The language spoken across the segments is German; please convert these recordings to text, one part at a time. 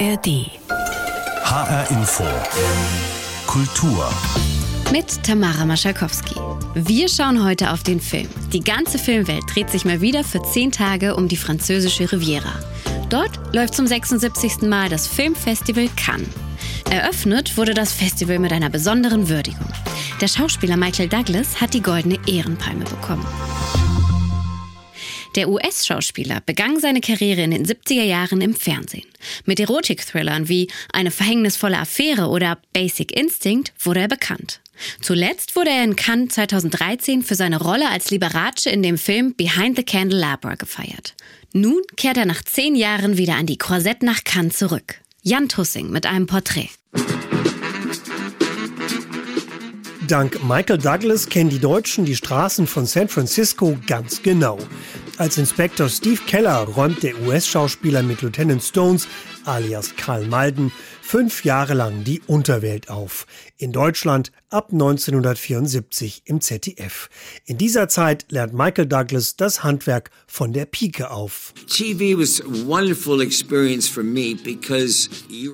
ARD. HR Info. Kultur. Mit Tamara Maschalkowski. Wir schauen heute auf den Film. Die ganze Filmwelt dreht sich mal wieder für zehn Tage um die französische Riviera. Dort läuft zum 76. Mal das Filmfestival Cannes. Eröffnet wurde das Festival mit einer besonderen Würdigung. Der Schauspieler Michael Douglas hat die goldene Ehrenpalme bekommen. Der US-Schauspieler begann seine Karriere in den 70er Jahren im Fernsehen. Mit Erotik-Thrillern wie Eine verhängnisvolle Affäre oder Basic Instinct wurde er bekannt. Zuletzt wurde er in Cannes 2013 für seine Rolle als Liberace in dem Film Behind the Candelabra gefeiert. Nun kehrt er nach zehn Jahren wieder an die Croisette nach Cannes zurück. Jan Tussing mit einem Porträt. Dank Michael Douglas kennen die Deutschen die Straßen von San Francisco ganz genau. Als Inspektor Steve Keller räumt der US-Schauspieler mit Lieutenant Stones alias Karl Malden fünf Jahre lang die Unterwelt auf. In Deutschland ab 1974 im ZDF. In dieser Zeit lernt Michael Douglas das Handwerk von der Pike auf.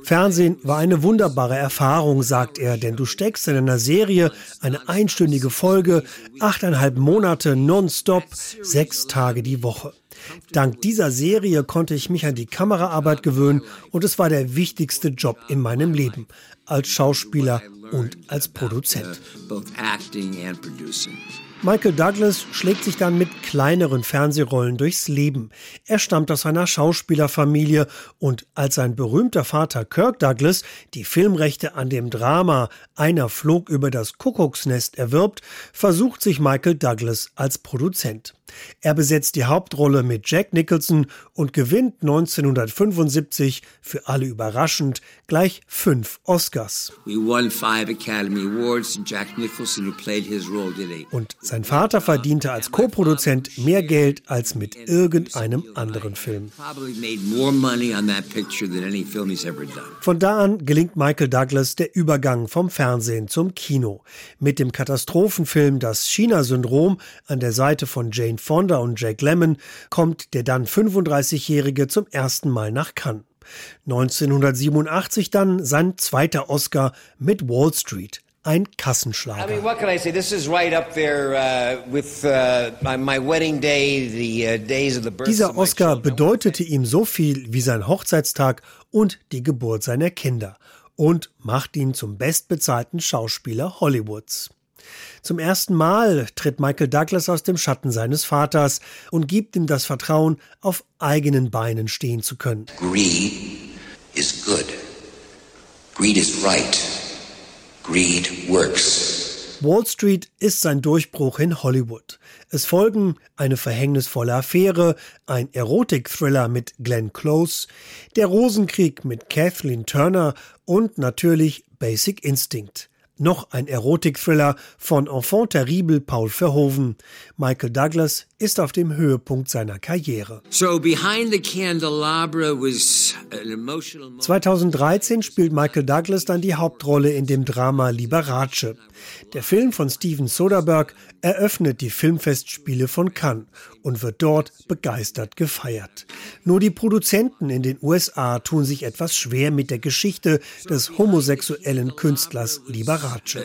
Fernsehen war eine wunderbare Erfahrung, sagt er, denn du steckst in einer Serie eine einstündige Folge, achteinhalb Monate nonstop, sechs Tage die Woche. Dank dieser Serie konnte ich mich an die Kameraarbeit gewöhnen und es war der wichtigste Job in meinem Leben als Schauspieler und als Produzent. Michael Douglas schlägt sich dann mit kleineren Fernsehrollen durchs Leben. Er stammt aus einer Schauspielerfamilie und als sein berühmter Vater Kirk Douglas die Filmrechte an dem Drama Einer flog über das Kuckucksnest erwirbt, versucht sich Michael Douglas als Produzent. Er besetzt die Hauptrolle mit Jack Nicholson und gewinnt 1975 für alle überraschend gleich fünf Oscars. Und sein Vater verdiente als Co-Produzent mehr Geld als mit irgendeinem anderen Film. Von da an gelingt Michael Douglas der Übergang vom Fernsehen zum Kino. Mit dem Katastrophenfilm Das China-Syndrom an der Seite von Jane Fonda und Jack Lemmon kommt der dann 35-Jährige zum ersten Mal nach Cannes. 1987 dann sein zweiter Oscar mit Wall Street. Ein Kassenschlager. I mean, what can I say? This is right up there uh, with uh, my wedding day, the uh, days of the birth Dieser Oscar bedeutete ihm so viel wie sein Hochzeitstag und die Geburt seiner Kinder und macht ihn zum bestbezahlten Schauspieler Hollywoods. Zum ersten Mal tritt Michael Douglas aus dem Schatten seines Vaters und gibt ihm das Vertrauen, auf eigenen Beinen stehen zu können. Greed is good. Greed is right. Greed works. Wall Street ist sein Durchbruch in Hollywood. Es folgen eine verhängnisvolle Affäre, ein Erotik-Thriller mit Glenn Close, der Rosenkrieg mit Kathleen Turner und natürlich Basic Instinct. Noch ein Erotik-Thriller von Enfant terrible Paul Verhoeven. Michael Douglas ist auf dem Höhepunkt seiner Karriere. 2013 spielt Michael Douglas dann die Hauptrolle in dem Drama Liberace. Der Film von Steven Soderbergh eröffnet die Filmfestspiele von Cannes und wird dort begeistert gefeiert. Nur die Produzenten in den USA tun sich etwas schwer mit der Geschichte des homosexuellen Künstlers Liberace.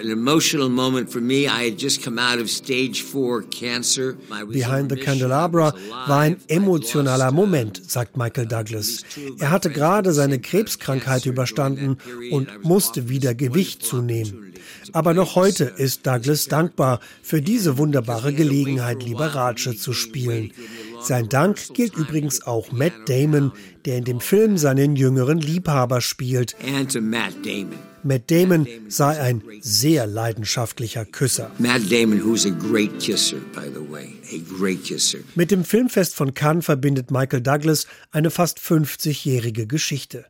Behind the Candelabra war ein emotionaler Moment, sagt Michael Douglas. Er hatte gerade seine Krebskrankheit überstanden und musste wieder Gewicht zunehmen. Aber noch heute ist Douglas dankbar für diese wunderbare Gelegenheit, Liberace zu spielen. Sein Dank gilt übrigens auch Matt Damon, der in dem Film seinen jüngeren Liebhaber spielt. Matt Damon sei ein sehr leidenschaftlicher Küsser. Matt Damon, who's a great kisser, by the way, a great kisser. Mit dem Filmfest von Cannes verbindet Michael Douglas eine fast 50-jährige Geschichte.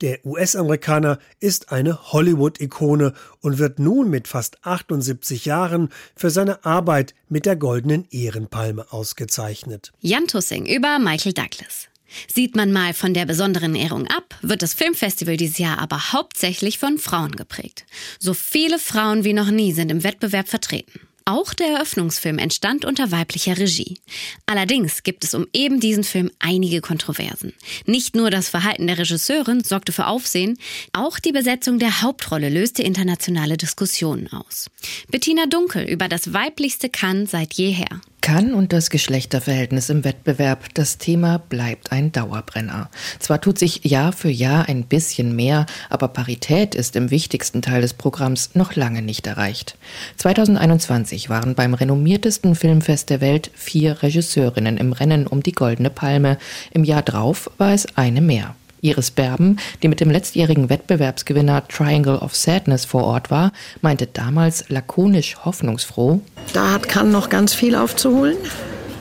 Der US-Amerikaner ist eine Hollywood-Ikone und wird nun mit fast 78 Jahren für seine Arbeit mit der goldenen Ehrenpalme ausgezeichnet. Jan Tussing über Michael Douglas. Sieht man mal von der besonderen Ehrung ab, wird das Filmfestival dieses Jahr aber hauptsächlich von Frauen geprägt. So viele Frauen wie noch nie sind im Wettbewerb vertreten. Auch der Eröffnungsfilm entstand unter weiblicher Regie. Allerdings gibt es um eben diesen Film einige Kontroversen. Nicht nur das Verhalten der Regisseurin sorgte für Aufsehen, auch die Besetzung der Hauptrolle löste internationale Diskussionen aus. Bettina Dunkel über das weiblichste Cannes seit jeher. Kann und das Geschlechterverhältnis im Wettbewerb, das Thema bleibt ein Dauerbrenner. Zwar tut sich Jahr für Jahr ein bisschen mehr, aber Parität ist im wichtigsten Teil des Programms noch lange nicht erreicht. 2021 waren beim renommiertesten Filmfest der Welt vier Regisseurinnen im Rennen um die Goldene Palme. Im Jahr drauf war es eine mehr. Iris Berben, die mit dem letztjährigen Wettbewerbsgewinner Triangle of Sadness vor Ort war, meinte damals lakonisch hoffnungsfroh: Da hat Cannes noch ganz viel aufzuholen,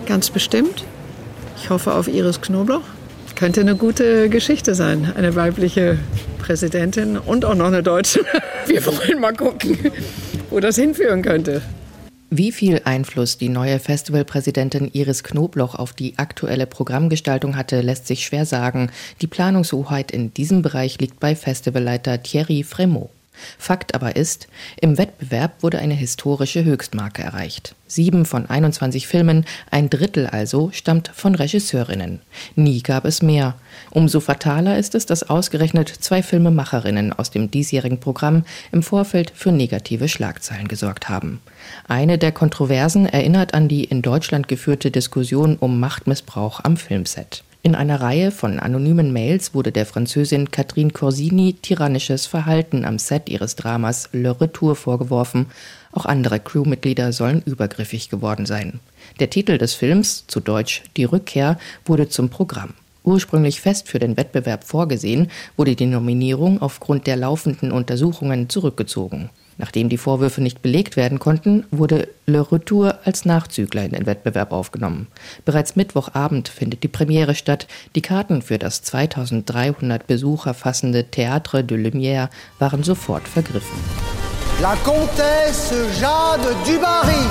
ganz bestimmt. Ich hoffe auf Iris Knobloch. Könnte eine gute Geschichte sein, eine weibliche Präsidentin und auch noch eine deutsche. Wir wollen mal gucken, wo das hinführen könnte. Wie viel Einfluss die neue Festivalpräsidentin Iris Knobloch auf die aktuelle Programmgestaltung hatte, lässt sich schwer sagen. Die Planungshoheit in diesem Bereich liegt bei Festivalleiter Thierry Fremont. Fakt aber ist, im Wettbewerb wurde eine historische Höchstmarke erreicht. Sieben von 21 Filmen, ein Drittel also, stammt von Regisseurinnen. Nie gab es mehr. Umso fataler ist es, dass ausgerechnet zwei Filmemacherinnen aus dem diesjährigen Programm im Vorfeld für negative Schlagzeilen gesorgt haben. Eine der Kontroversen erinnert an die in Deutschland geführte Diskussion um Machtmissbrauch am Filmset. In einer Reihe von anonymen Mails wurde der Französin Catherine Corsini tyrannisches Verhalten am Set ihres Dramas Le Retour vorgeworfen. Auch andere Crewmitglieder sollen übergriffig geworden sein. Der Titel des Films, zu Deutsch Die Rückkehr, wurde zum Programm. Ursprünglich fest für den Wettbewerb vorgesehen, wurde die Nominierung aufgrund der laufenden Untersuchungen zurückgezogen. Nachdem die Vorwürfe nicht belegt werden konnten, wurde Le Retour als Nachzügler in den Wettbewerb aufgenommen. Bereits Mittwochabend findet die Premiere statt. Die Karten für das 2300 Besucher fassende Théâtre de Lumière waren sofort vergriffen. La Comtesse Jade du Barry.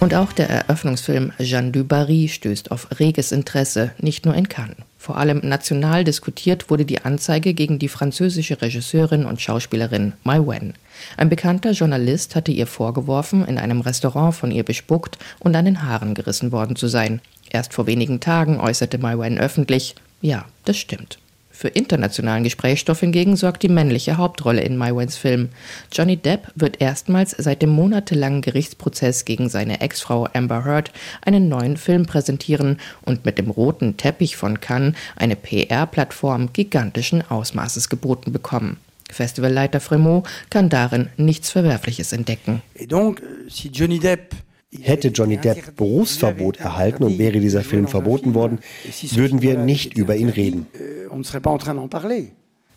Und auch der Eröffnungsfilm Jeanne du Barry stößt auf reges Interesse, nicht nur in Cannes. Vor allem national diskutiert wurde die Anzeige gegen die französische Regisseurin und Schauspielerin Mai Wen. Ein bekannter Journalist hatte ihr vorgeworfen, in einem Restaurant von ihr bespuckt und an den Haaren gerissen worden zu sein. Erst vor wenigen Tagen äußerte Mai Wen öffentlich, ja, das stimmt. Für internationalen Gesprächsstoff hingegen sorgt die männliche Hauptrolle in Mywens Film. Johnny Depp wird erstmals seit dem monatelangen Gerichtsprozess gegen seine Ex-Frau Amber Heard einen neuen Film präsentieren und mit dem roten Teppich von Cannes eine PR-Plattform gigantischen Ausmaßes geboten bekommen. Festivalleiter Fremont kann darin nichts Verwerfliches entdecken. Et donc, si Johnny Depp Hätte Johnny Depp Berufsverbot erhalten und wäre dieser Film verboten worden, würden wir nicht über ihn reden.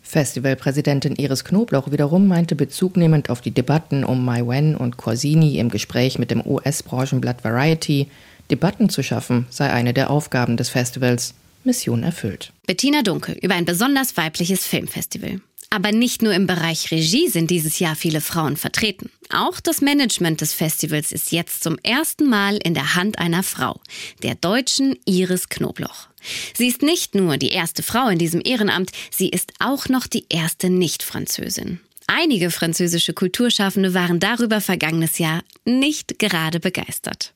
Festivalpräsidentin Iris Knobloch wiederum meinte bezugnehmend auf die Debatten um Mai Wen und Corsini im Gespräch mit dem US-Branchenblatt Variety, Debatten zu schaffen sei eine der Aufgaben des Festivals. Mission erfüllt. Bettina Dunkel über ein besonders weibliches Filmfestival. Aber nicht nur im Bereich Regie sind dieses Jahr viele Frauen vertreten. Auch das Management des Festivals ist jetzt zum ersten Mal in der Hand einer Frau, der deutschen Iris Knobloch. Sie ist nicht nur die erste Frau in diesem Ehrenamt, sie ist auch noch die erste Nicht-Französin. Einige französische Kulturschaffende waren darüber vergangenes Jahr nicht gerade begeistert.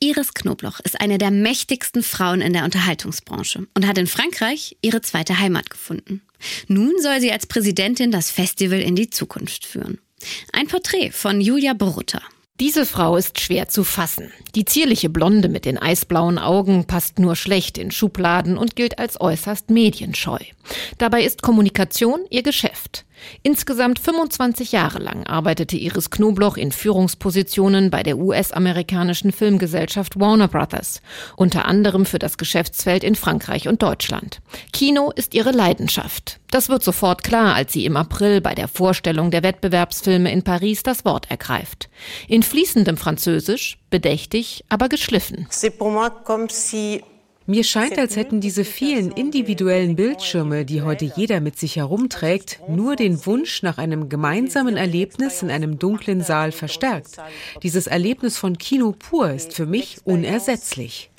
Iris Knobloch ist eine der mächtigsten Frauen in der Unterhaltungsbranche und hat in Frankreich ihre zweite Heimat gefunden. Nun soll sie als Präsidentin das Festival in die Zukunft führen. Ein Porträt von Julia Borutta. Diese Frau ist schwer zu fassen. Die zierliche Blonde mit den eisblauen Augen passt nur schlecht in Schubladen und gilt als äußerst medienscheu. Dabei ist Kommunikation ihr Geschäft. Insgesamt 25 Jahre lang arbeitete Iris Knobloch in Führungspositionen bei der US-amerikanischen Filmgesellschaft Warner Brothers, unter anderem für das Geschäftsfeld in Frankreich und Deutschland. Kino ist ihre Leidenschaft. Das wird sofort klar, als sie im April bei der Vorstellung der Wettbewerbsfilme in Paris das Wort ergreift. In fließendem Französisch, bedächtig, aber geschliffen. C'est pour moi comme si mir scheint, als hätten diese vielen individuellen Bildschirme, die heute jeder mit sich herumträgt, nur den Wunsch nach einem gemeinsamen Erlebnis in einem dunklen Saal verstärkt. Dieses Erlebnis von Kino pur ist für mich unersetzlich.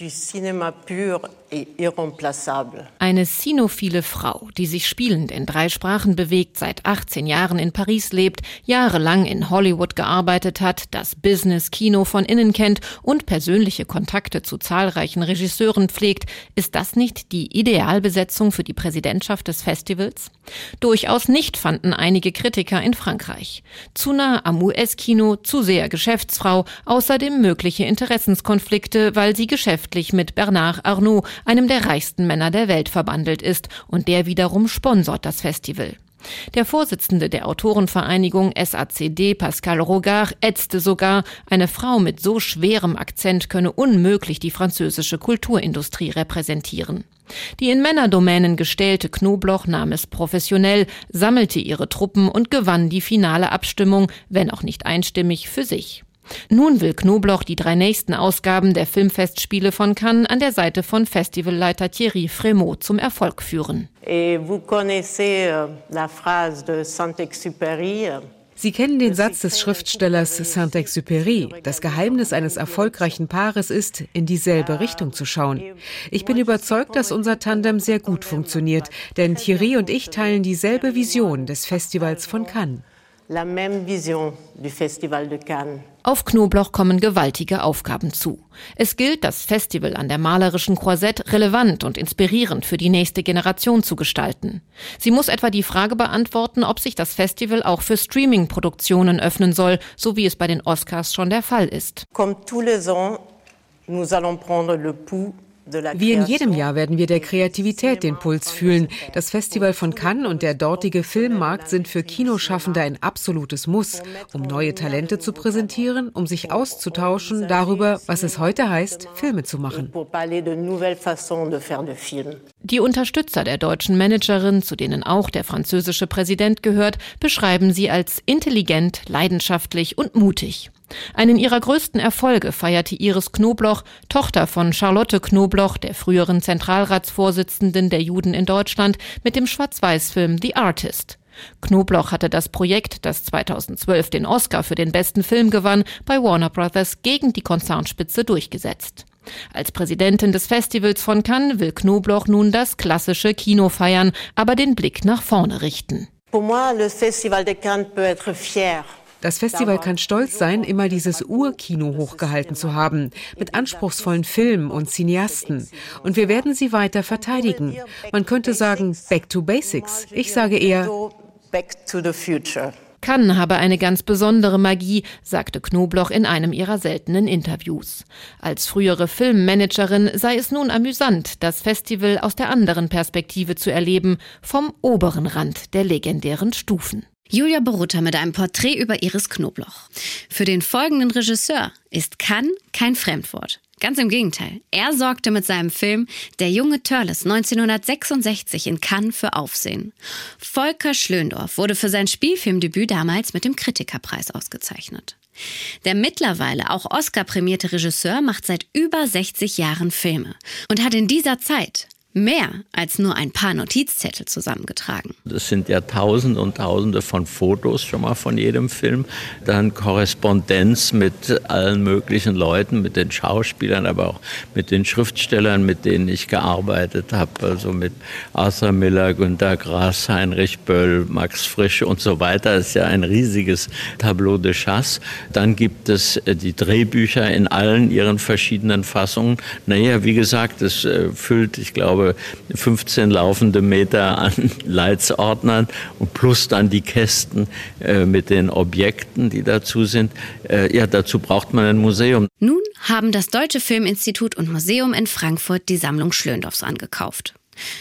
Eine sinophile Frau, die sich spielend in drei Sprachen bewegt, seit 18 Jahren in Paris lebt, jahrelang in Hollywood gearbeitet hat, das Business-Kino von innen kennt und persönliche Kontakte zu zahlreichen Regisseuren pflegt, ist das nicht die Idealbesetzung für die Präsidentschaft des Festivals? Durchaus nicht, fanden einige Kritiker in Frankreich. Zu nah am US-Kino, zu sehr Geschäftsfrau, außerdem mögliche Interessenskonflikte, weil sie geschäftlich mit Bernard Arnault, einem der reichsten Männer der Welt, verbandelt ist und der wiederum sponsort das Festival. Der Vorsitzende der Autorenvereinigung SACD, Pascal Rogard, ätzte sogar, eine Frau mit so schwerem Akzent könne unmöglich die französische Kulturindustrie repräsentieren. Die in Männerdomänen gestellte Knobloch nahm es professionell, sammelte ihre Truppen und gewann die finale Abstimmung, wenn auch nicht einstimmig, für sich. Nun will Knobloch die drei nächsten Ausgaben der Filmfestspiele von Cannes an der Seite von Festivalleiter Thierry Frémaux zum Erfolg führen. Et vous connaissez euh, la phrase de Saint-Exupéry. Euh, Sie kennen den Satz des Schriftstellers Saint-Exupéry. Das Geheimnis eines erfolgreichen Paares ist, in dieselbe Richtung zu schauen. Ich bin überzeugt, dass unser Tandem sehr gut funktioniert, denn Thierry und ich teilen dieselbe Vision des Festivals von Cannes la même vision du Festival de Cannes. Auf Knobloch kommen gewaltige Aufgaben zu. Es gilt, das Festival an der malerischen Croisette relevant und inspirierend für die nächste Generation zu gestalten. Sie muss etwa die Frage beantworten, ob sich das Festival auch für Streaming-Produktionen öffnen soll, so wie es bei den Oscars schon der Fall ist. Comme tous les ans, nous allons prendre le pouls wie in jedem Jahr werden wir der Kreativität den Puls fühlen. Das Festival von Cannes und der dortige Filmmarkt sind für Kinoschaffende ein absolutes Muss, um neue Talente zu präsentieren, um sich auszutauschen darüber, was es heute heißt, Filme zu machen. Die Unterstützer der deutschen Managerin, zu denen auch der französische Präsident gehört, beschreiben sie als intelligent, leidenschaftlich und mutig. Einen ihrer größten Erfolge feierte Iris Knobloch, Tochter von Charlotte Knobloch, der früheren Zentralratsvorsitzenden der Juden in Deutschland, mit dem Schwarz-Weiß-Film The Artist. Knobloch hatte das Projekt, das 2012 den Oscar für den besten Film gewann, bei Warner Brothers gegen die Konzernspitze durchgesetzt. Als Präsidentin des Festivals von Cannes will Knobloch nun das klassische Kino feiern, aber den Blick nach vorne richten. Pour moi, le Festival de Cannes peut être fier das Festival kann stolz sein, immer dieses Urkino hochgehalten zu haben, mit anspruchsvollen Filmen und Cineasten. Und wir werden sie weiter verteidigen. Man könnte sagen, back to basics. Ich sage eher, back to the future. Cannes habe eine ganz besondere Magie, sagte Knobloch in einem ihrer seltenen Interviews. Als frühere Filmmanagerin sei es nun amüsant, das Festival aus der anderen Perspektive zu erleben, vom oberen Rand der legendären Stufen. Julia Borutta mit einem Porträt über Iris Knobloch. Für den folgenden Regisseur ist kann kein Fremdwort. Ganz im Gegenteil. Er sorgte mit seinem Film Der junge Törles 1966 in Cannes für Aufsehen. Volker Schlöndorff wurde für sein Spielfilmdebüt damals mit dem Kritikerpreis ausgezeichnet. Der mittlerweile auch Oscar-prämierte Regisseur macht seit über 60 Jahren Filme und hat in dieser Zeit mehr als nur ein paar Notizzettel zusammengetragen. Das sind ja tausende und tausende von Fotos schon mal von jedem Film. Dann Korrespondenz mit allen möglichen Leuten, mit den Schauspielern, aber auch mit den Schriftstellern, mit denen ich gearbeitet habe. Also mit Arthur Miller, Günter Grass, Heinrich Böll, Max Frisch und so weiter. Das ist ja ein riesiges Tableau de Chasse. Dann gibt es äh, die Drehbücher in allen ihren verschiedenen Fassungen. Naja, wie gesagt, es äh, füllt, ich glaube, glaube, 15 laufende Meter an Leitsordnern und plus dann die Kästen äh, mit den Objekten, die dazu sind. Äh, ja, dazu braucht man ein Museum. Nun haben das Deutsche Filminstitut und Museum in Frankfurt die Sammlung Schlöndorffs angekauft.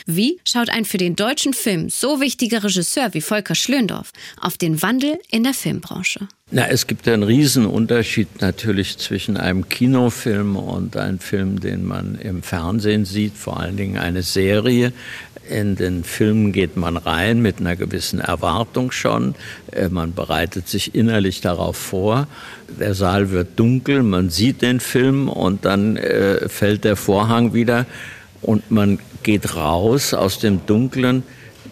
Wie schaut ein für den deutschen Film so wichtiger Regisseur wie Volker Schlöndorff auf den Wandel in der Filmbranche? Na, es gibt einen Riesenunterschied natürlich zwischen einem Kinofilm und einem Film, den man im Fernsehen sieht, vor allen Dingen eine Serie. In den Filmen geht man rein mit einer gewissen Erwartung schon. Äh, man bereitet sich innerlich darauf vor. Der Saal wird dunkel, man sieht den Film und dann äh, fällt der Vorhang wieder und man geht raus aus dem Dunklen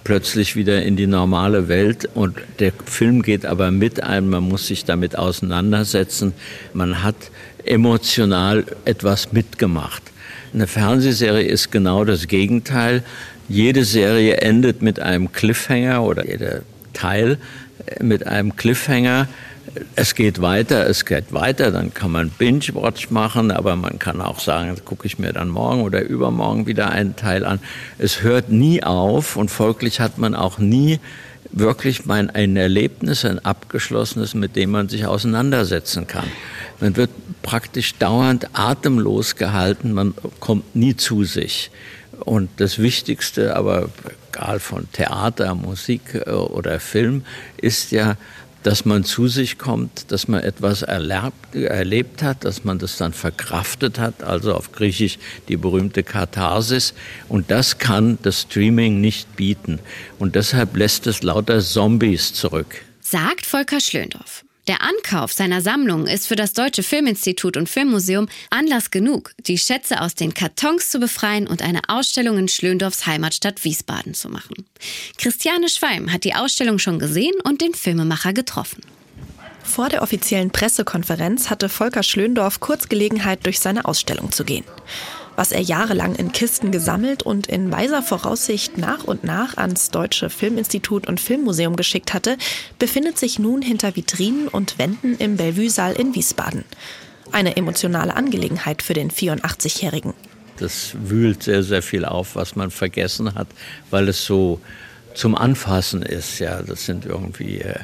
plötzlich wieder in die normale Welt und der Film geht aber mit einem, man muss sich damit auseinandersetzen, man hat emotional etwas mitgemacht. Eine Fernsehserie ist genau das Gegenteil. Jede Serie endet mit einem Cliffhanger oder jeder Teil mit einem Cliffhanger. Es geht weiter, es geht weiter, dann kann man Binge-Watch machen, aber man kann auch sagen, gucke ich mir dann morgen oder übermorgen wieder einen Teil an. Es hört nie auf und folglich hat man auch nie wirklich mein, ein Erlebnis, ein abgeschlossenes, mit dem man sich auseinandersetzen kann. Man wird praktisch dauernd atemlos gehalten, man kommt nie zu sich. Und das Wichtigste, aber egal von Theater, Musik äh, oder Film, ist ja, dass man zu sich kommt, dass man etwas erlebt, erlebt hat, dass man das dann verkraftet hat, also auf Griechisch die berühmte Katharsis. Und das kann das Streaming nicht bieten. Und deshalb lässt es lauter Zombies zurück. Sagt Volker Schlöndorff. Der Ankauf seiner Sammlung ist für das Deutsche Filminstitut und Filmmuseum Anlass genug, die Schätze aus den Kartons zu befreien und eine Ausstellung in Schlöndorffs Heimatstadt Wiesbaden zu machen. Christiane Schweim hat die Ausstellung schon gesehen und den Filmemacher getroffen. Vor der offiziellen Pressekonferenz hatte Volker Schlöndorff kurz Gelegenheit, durch seine Ausstellung zu gehen was er jahrelang in Kisten gesammelt und in weiser Voraussicht nach und nach ans Deutsche Filminstitut und Filmmuseum geschickt hatte, befindet sich nun hinter Vitrinen und Wänden im Bellevue-Saal in Wiesbaden. Eine emotionale Angelegenheit für den 84-Jährigen. Das wühlt sehr, sehr viel auf, was man vergessen hat, weil es so zum Anfassen ist. Ja, das sind irgendwie äh,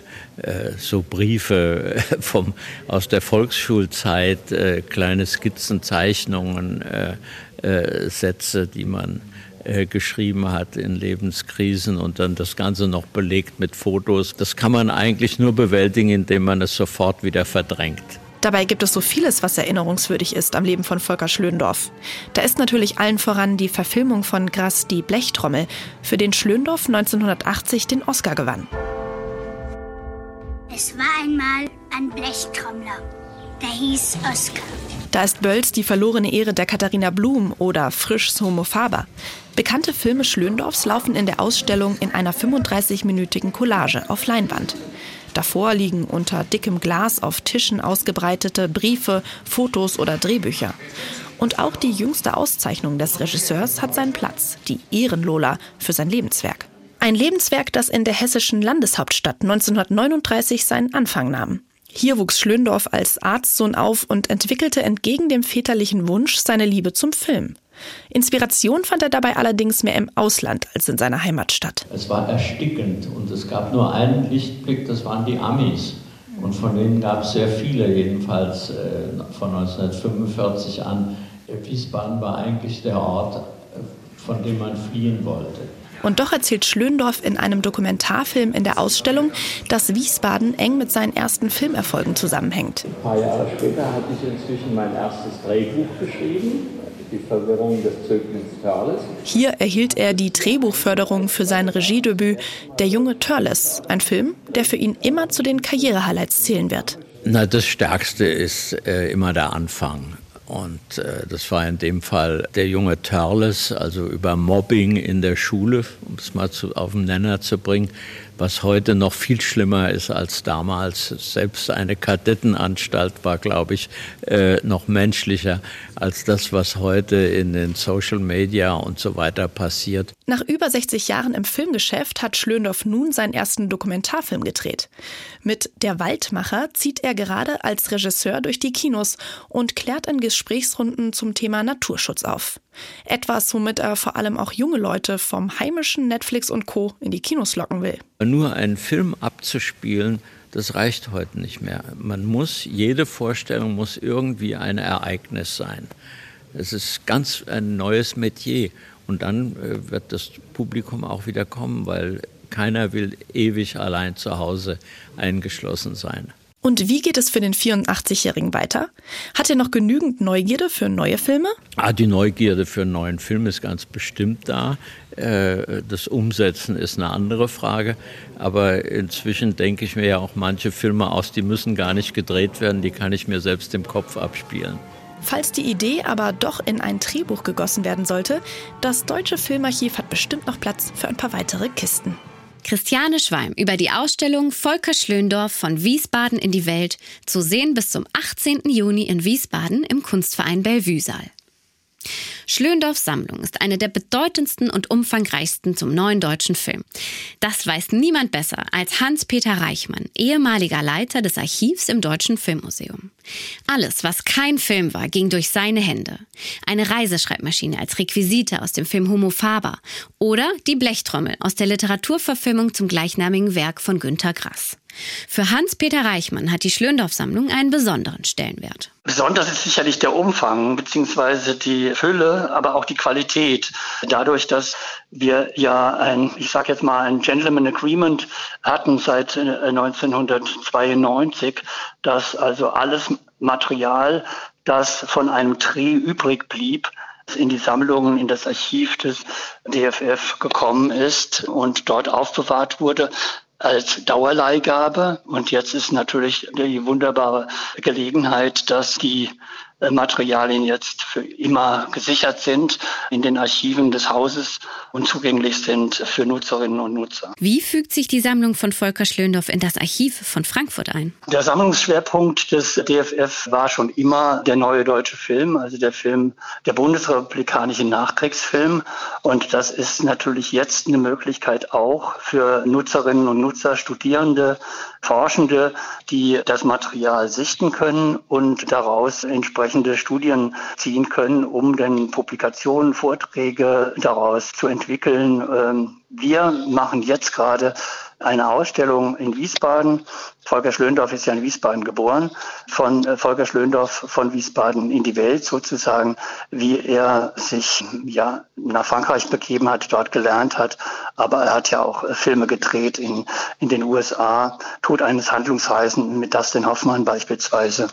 äh so Briefe vom, aus der Volksschulzeit, äh, kleine Skizzen, Zeichnungen, äh, äh, Sätze, die man äh, geschrieben hat in Lebenskrisen und dann das Ganze noch belegt mit Fotos. Das kann man eigentlich nur bewältigen, indem man es sofort wieder verdrängt. Dabei gibt es so vieles, was erinnerungswürdig ist am Leben von Volker Schlöndorff. Da ist natürlich allen voran die Verfilmung von Grass die Blechtrommel, für den Schlöndorff 1980 den Oscar gewann. Es war einmal ein Blechtrommler, der hieß Oscar. Da ist Bölz die verlorene Ehre der Katharina Blum oder Frischs Homo Faber. Bekannte Filme Schlöndorffs laufen in der Ausstellung in einer 35-minütigen Collage auf Leinwand. Davor liegen unter dickem Glas auf Tischen ausgebreitete Briefe, Fotos oder Drehbücher. Und auch die jüngste Auszeichnung des Regisseurs hat seinen Platz, die Ehrenlola für sein Lebenswerk. Ein Lebenswerk, das in der hessischen Landeshauptstadt 1939 seinen Anfang nahm. Hier wuchs Schlöndorff als Arztsohn auf und entwickelte entgegen dem väterlichen Wunsch seine Liebe zum Film. Inspiration fand er dabei allerdings mehr im Ausland als in seiner Heimatstadt. Es war erstickend und es gab nur einen Lichtblick, das waren die Amis. Und von denen gab es sehr viele, jedenfalls äh, von 1945 an. Wiesbaden war eigentlich der Ort, äh, von dem man fliehen wollte. Und doch erzählt Schlöndorff in einem Dokumentarfilm in der Ausstellung, dass Wiesbaden eng mit seinen ersten Filmerfolgen zusammenhängt. Ein paar Jahre später hatte ich inzwischen mein erstes Drehbuch geschrieben. Die Verwirrung des Zöglings Törles. Hier erhielt er die Drehbuchförderung für sein Regiedebüt Der junge Törles, ein Film, der für ihn immer zu den Karrierehighlights zählen wird. Na, das Stärkste ist äh, immer der Anfang. Und äh, das war in dem Fall der junge Törles, also über Mobbing in der Schule, um es mal zu, auf den Nenner zu bringen, was heute noch viel schlimmer ist als damals. Selbst eine Kadettenanstalt war, glaube ich, äh, noch menschlicher als das, was heute in den Social Media und so weiter passiert. Nach über 60 Jahren im Filmgeschäft hat Schlöndorff nun seinen ersten Dokumentarfilm gedreht. Mit Der Waldmacher zieht er gerade als Regisseur durch die Kinos und klärt in Gesprächsrunden zum Thema Naturschutz auf. Etwas, womit er vor allem auch junge Leute vom heimischen Netflix und Co. in die Kinos locken will. Nur einen Film abzuspielen, das reicht heute nicht mehr. Man muss, jede Vorstellung muss irgendwie ein Ereignis sein. Es ist ganz ein neues Metier. Und dann äh, wird das Publikum auch wieder kommen, weil keiner will ewig allein zu Hause eingeschlossen sein. Und wie geht es für den 84-Jährigen weiter? Hat er noch genügend Neugierde für neue Filme? Ah, die Neugierde für einen neuen Film ist ganz bestimmt da. Äh, das Umsetzen ist eine andere Frage. Aber inzwischen denke ich mir ja auch manche Filme aus, die müssen gar nicht gedreht werden, die kann ich mir selbst im Kopf abspielen. Falls die Idee aber doch in ein Drehbuch gegossen werden sollte, das Deutsche Filmarchiv hat bestimmt noch Platz für ein paar weitere Kisten. Christiane Schweim über die Ausstellung Volker Schlöndorff von Wiesbaden in die Welt zu sehen bis zum 18. Juni in Wiesbaden im Kunstverein Bellevue-Saal. Schlöndorffs Sammlung ist eine der bedeutendsten und umfangreichsten zum neuen deutschen Film. Das weiß niemand besser als Hans-Peter Reichmann, ehemaliger Leiter des Archivs im Deutschen Filmmuseum. Alles, was kein Film war, ging durch seine Hände. Eine Reiseschreibmaschine als Requisite aus dem Film Homo Faber oder die Blechtrommel aus der Literaturverfilmung zum gleichnamigen Werk von Günter Grass. Für Hans-Peter Reichmann hat die Schlöndorff-Sammlung einen besonderen Stellenwert. Besonders ist sicherlich der Umfang bzw. die Fülle, aber auch die Qualität. Dadurch, dass wir ja ein, ich sage jetzt mal, ein Gentleman Agreement hatten seit 1992, äh, dass also alles Material, das von einem Dreh übrig blieb, in die Sammlungen, in das Archiv des DFF gekommen ist und dort aufbewahrt wurde, als Dauerleihgabe. Und jetzt ist natürlich die wunderbare Gelegenheit, dass die Materialien jetzt für immer gesichert sind in den Archiven des Hauses und zugänglich sind für Nutzerinnen und Nutzer. Wie fügt sich die Sammlung von Volker Schlöndorff in das Archiv von Frankfurt ein? Der Sammlungsschwerpunkt des DFF war schon immer der neue deutsche Film, also der Film, der bundesrepublikanische Nachkriegsfilm. Und das ist natürlich jetzt eine Möglichkeit auch für Nutzerinnen und Nutzer, Studierende, Forschende, die das Material sichten können und daraus entsprechende Studien ziehen können, um dann Publikationen, Vorträge daraus zu entwickeln. Ähm, wir machen jetzt gerade eine Ausstellung in Wiesbaden. Volker Schlöndorff ist ja in Wiesbaden geboren. Von äh, Volker Schlöndorff von Wiesbaden in die Welt sozusagen, wie er sich ja nach Frankreich begeben hat, dort gelernt hat. Aber er hat ja auch äh, Filme gedreht in, in den USA. Tod eines Handlungsreisenden mit Dustin Hoffmann beispielsweise.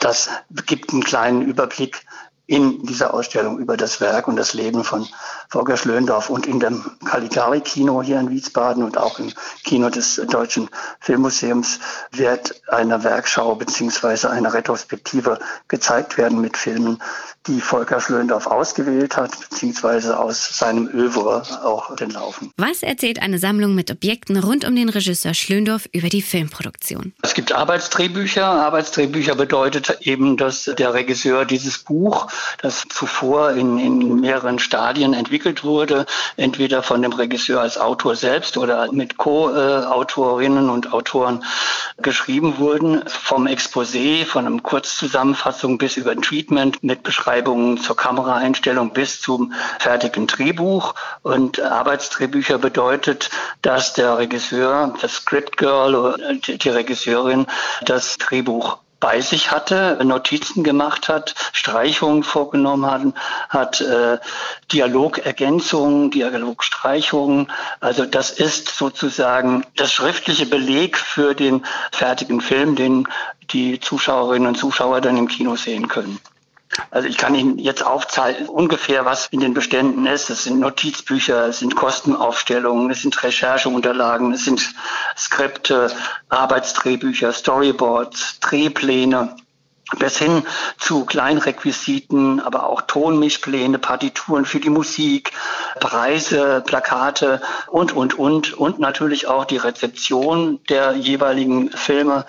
Das gibt einen kleinen Überblick in dieser Ausstellung über das Werk und das Leben von Volker Schlöndorff und in dem Caligari-Kino hier in Wiesbaden und auch im Kino des Deutschen Filmmuseums wird eine Werkschau beziehungsweise eine Retrospektive gezeigt werden mit Filmen, die Volker Schlöndorff ausgewählt hat, beziehungsweise aus seinem Övre auch den Laufen. Was erzählt eine Sammlung mit Objekten rund um den Regisseur Schlöndorff über die Filmproduktion? Es gibt Arbeitsdrehbücher. Arbeitsdrehbücher bedeutet eben, dass der Regisseur dieses Buch, das zuvor in, in mehreren Stadien entwickelt wurde, entweder von dem Regisseur als Autor selbst oder mit Co-Autorinnen und Autoren geschrieben wurden, vom Exposé, von einem Kurzzusammenfassung bis über ein Treatment mit Beschreibung Beschreibungen zur Kameraeinstellung bis zum fertigen Drehbuch. Und Arbeitsdrehbücher bedeutet, dass der Regisseur, das Script Girl die Regisseurin das Drehbuch bei sich hatte, Notizen gemacht hat, Streichungen vorgenommen hat, hat äh, Dialogergänzungen, Dialogstreichungen. Also das ist sozusagen das schriftliche Beleg für den fertigen Film, den die Zuschauerinnen und Zuschauer dann im Kino sehen können. Also ich kann Ihnen jetzt aufzeigen, ungefähr was in den Beständen ist. Es sind Notizbücher, es sind Kostenaufstellungen, es sind Rechercheunterlagen, es sind Skripte, Arbeitsdrehbücher, Storyboards, Drehpläne bis hin zu Kleinrequisiten, aber auch Tonmischpläne, Partituren für die Musik, Preise, Plakate und, und, und. Und natürlich auch die Rezeption der jeweiligen Filme,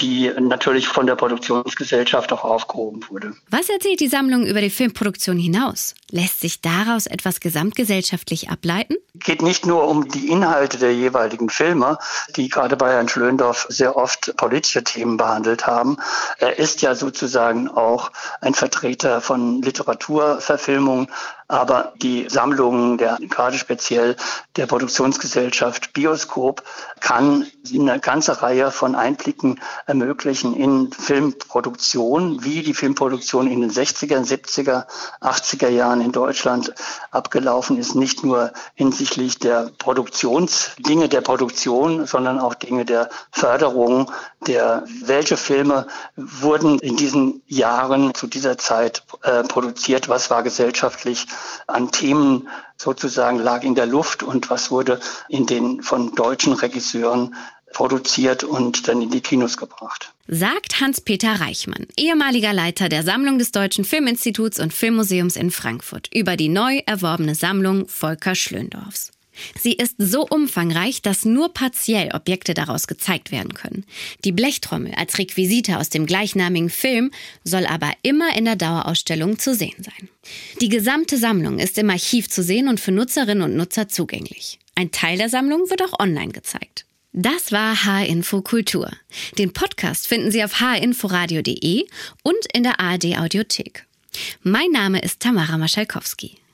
die natürlich von der Produktionsgesellschaft auch aufgehoben wurde. Was erzählt die Sammlung über die Filmproduktion hinaus? Lässt sich daraus etwas gesamtgesellschaftlich ableiten? Geht nicht nur um die Inhalte der jeweiligen Filme, die gerade bei Herrn Schlöndorff sehr oft politische Themen behandelt haben. Er ist ja sozusagen auch ein Vertreter von Literaturverfilmung, aber die Sammlung der gerade speziell der Produktionsgesellschaft Bioskop kann eine ganze Reihe von Einblicken ermöglichen in Filmproduktion, wie die Filmproduktion in den 60er, 70er, 80er Jahren in Deutschland abgelaufen ist, nicht nur hinsichtlich der Produktionsdinge der Produktion, sondern auch Dinge der Förderung, der welche Filme wurden in diesen Jahren zu dieser Zeit äh, produziert, was war gesellschaftlich an Themen sozusagen lag in der Luft und was wurde in den von deutschen Regisseuren produziert und dann in die Kinos gebracht. Sagt Hans-Peter Reichmann, ehemaliger Leiter der Sammlung des Deutschen Filminstituts und Filmmuseums in Frankfurt, über die neu erworbene Sammlung Volker Schlöndorffs. Sie ist so umfangreich, dass nur partiell Objekte daraus gezeigt werden können. Die Blechtrommel als Requisite aus dem gleichnamigen Film soll aber immer in der Dauerausstellung zu sehen sein. Die gesamte Sammlung ist im Archiv zu sehen und für Nutzerinnen und Nutzer zugänglich. Ein Teil der Sammlung wird auch online gezeigt. Das war H-Info Kultur. Den Podcast finden Sie auf hinforadio.de und in der ARD Audiothek. Mein Name ist Tamara Maschalkowski.